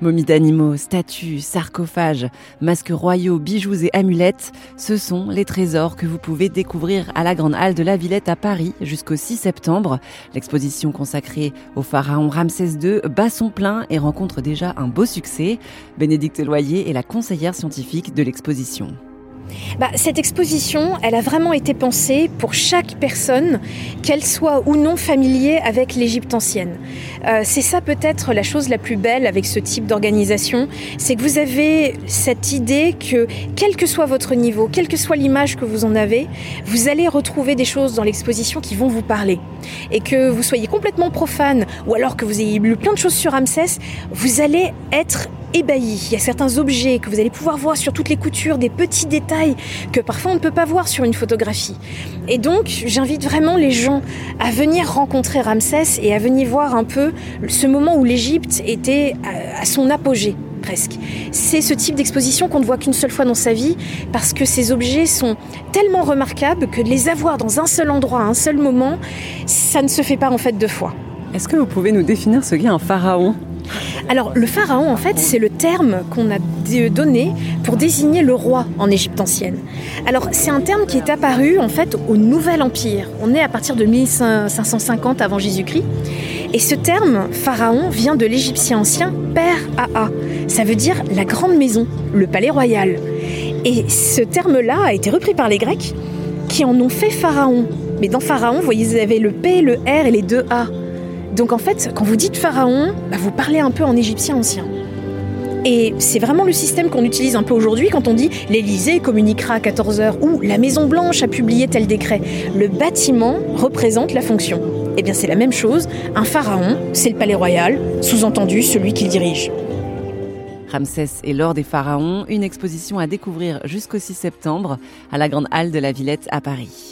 Momies d'animaux, statues, sarcophages, masques royaux, bijoux et amulettes, ce sont les trésors que vous pouvez découvrir à la Grande Halle de la Villette à Paris jusqu'au 6 septembre. L'exposition consacrée au pharaon Ramsès II bat son plein et rencontre déjà un beau succès. Bénédicte Loyer est la conseillère scientifique de l'exposition. Bah, cette exposition, elle a vraiment été pensée pour chaque personne, qu'elle soit ou non familier avec l'Égypte ancienne. Euh, c'est ça peut-être la chose la plus belle avec ce type d'organisation, c'est que vous avez cette idée que quel que soit votre niveau, quelle que soit l'image que vous en avez, vous allez retrouver des choses dans l'exposition qui vont vous parler. Et que vous soyez complètement profane ou alors que vous ayez lu plein de choses sur Ramsès, vous allez être ébahi. Il y a certains objets que vous allez pouvoir voir sur toutes les coutures, des petits détails que parfois on ne peut pas voir sur une photographie. Et donc, j'invite vraiment les gens à venir rencontrer Ramsès et à venir voir un peu ce moment où l'Égypte était à son apogée presque. C'est ce type d'exposition qu'on ne voit qu'une seule fois dans sa vie parce que ces objets sont tellement remarquables que de les avoir dans un seul endroit, à un seul moment, ça ne se fait pas en fait deux fois. Est-ce que vous pouvez nous définir ce qu'est un pharaon? Alors le pharaon, en fait, c'est le terme qu'on a donné pour désigner le roi en Égypte ancienne. Alors c'est un terme qui est apparu en fait au Nouvel Empire. On est à partir de 1550 avant Jésus-Christ. Et ce terme, pharaon, vient de l'égyptien ancien Père Aa. Ça veut dire la grande maison, le palais royal. Et ce terme-là a été repris par les Grecs qui en ont fait pharaon. Mais dans pharaon, vous voyez, vous avez le P, le R et les deux A. Donc en fait, quand vous dites pharaon, bah, vous parlez un peu en égyptien ancien. Et c'est vraiment le système qu'on utilise un peu aujourd'hui quand on dit l'Élysée communiquera à 14h ou la Maison Blanche a publié tel décret. Le bâtiment représente la fonction. Eh bien c'est la même chose, un pharaon, c'est le palais royal, sous-entendu celui qu'il dirige. Ramsès et l'or des pharaons, une exposition à découvrir jusqu'au 6 septembre à la Grande Halle de la Villette à Paris.